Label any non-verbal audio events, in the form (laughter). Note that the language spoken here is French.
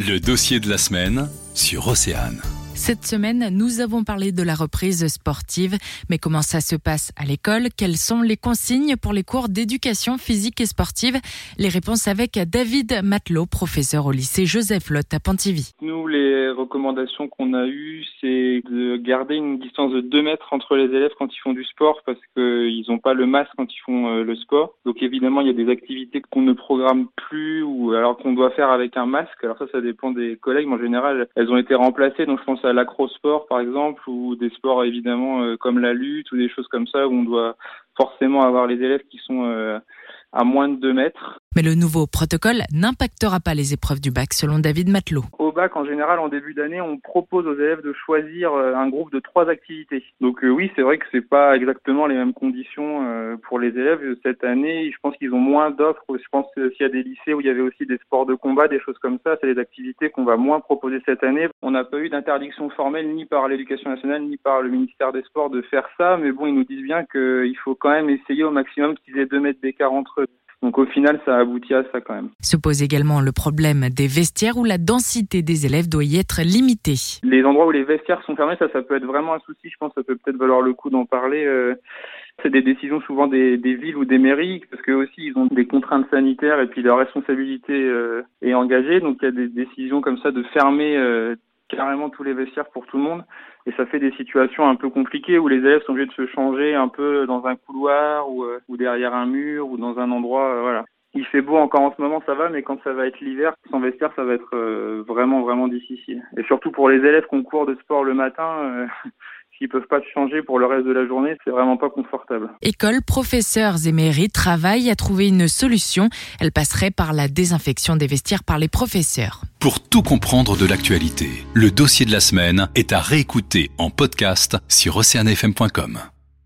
Le dossier de la semaine sur Océane. Cette semaine, nous avons parlé de la reprise sportive. Mais comment ça se passe à l'école? Quelles sont les consignes pour les cours d'éducation physique et sportive? Les réponses avec David Matelot, professeur au lycée Joseph Lotte à Pontivy. Nous, les recommandations qu'on a eues, c'est de garder une distance de 2 mètres entre les élèves quand ils font du sport parce qu'ils n'ont pas le masque quand ils font euh, le sport. Donc évidemment, il y a des activités qu'on ne programme plus ou alors qu'on doit faire avec un masque. Alors ça, ça dépend des collègues. Mais en général, elles ont été remplacées. Donc je pense à l'acrosport par exemple ou des sports évidemment euh, comme la lutte ou des choses comme ça où on doit forcément avoir les élèves qui sont euh, à moins de 2 mètres. Mais le nouveau protocole n'impactera pas les épreuves du bac selon David Matelot. Bac, en général, en début d'année, on propose aux élèves de choisir euh, un groupe de trois activités. Donc oui, c'est vrai que c'est pas exactement les mêmes conditions pour les élèves cette année. Je pense qu'ils ont moins d'offres. Je pense s'il y a des lycées où il y avait aussi des sports de combat, des choses comme ça, c'est les activités qu'on va moins proposer cette année. On n'a pas eu d'interdiction formelle ni par l'éducation nationale ni par le ministère des Sports de faire ça, mais bon, ils nous disent bien qu'il faut quand même essayer au maximum qu'ils aient deux mètres d'écart entre eux. Donc au final, ça aboutit à ça quand même. Se pose également le problème des vestiaires où la densité des élèves doit y être limitée. Les endroits où les vestiaires sont fermés, ça, ça peut être vraiment un souci. Je pense que ça peut peut-être valoir le coup d'en parler. Euh, c'est des décisions souvent des, des, villes ou des mairies parce que aussi ils ont des contraintes sanitaires et puis leur responsabilité euh, est engagée. Donc il y a des décisions comme ça de fermer euh, carrément tous les vestiaires pour tout le monde. Et ça fait des situations un peu compliquées où les élèves sont obligés de se changer un peu dans un couloir ou, euh, ou derrière un mur ou dans un endroit. Euh, voilà. Il fait beau encore en ce moment, ça va, mais quand ça va être l'hiver, sans vestiaire, ça va être euh, vraiment, vraiment difficile. Et surtout pour les élèves qui ont cours de sport le matin, (laughs) s'ils peuvent pas changer pour le reste de la journée, c'est vraiment pas confortable. École, professeurs et mairies travaillent à trouver une solution. Elle passerait par la désinfection des vestiaires par les professeurs. Pour tout comprendre de l'actualité, le dossier de la semaine est à réécouter en podcast sur oceanfm.com.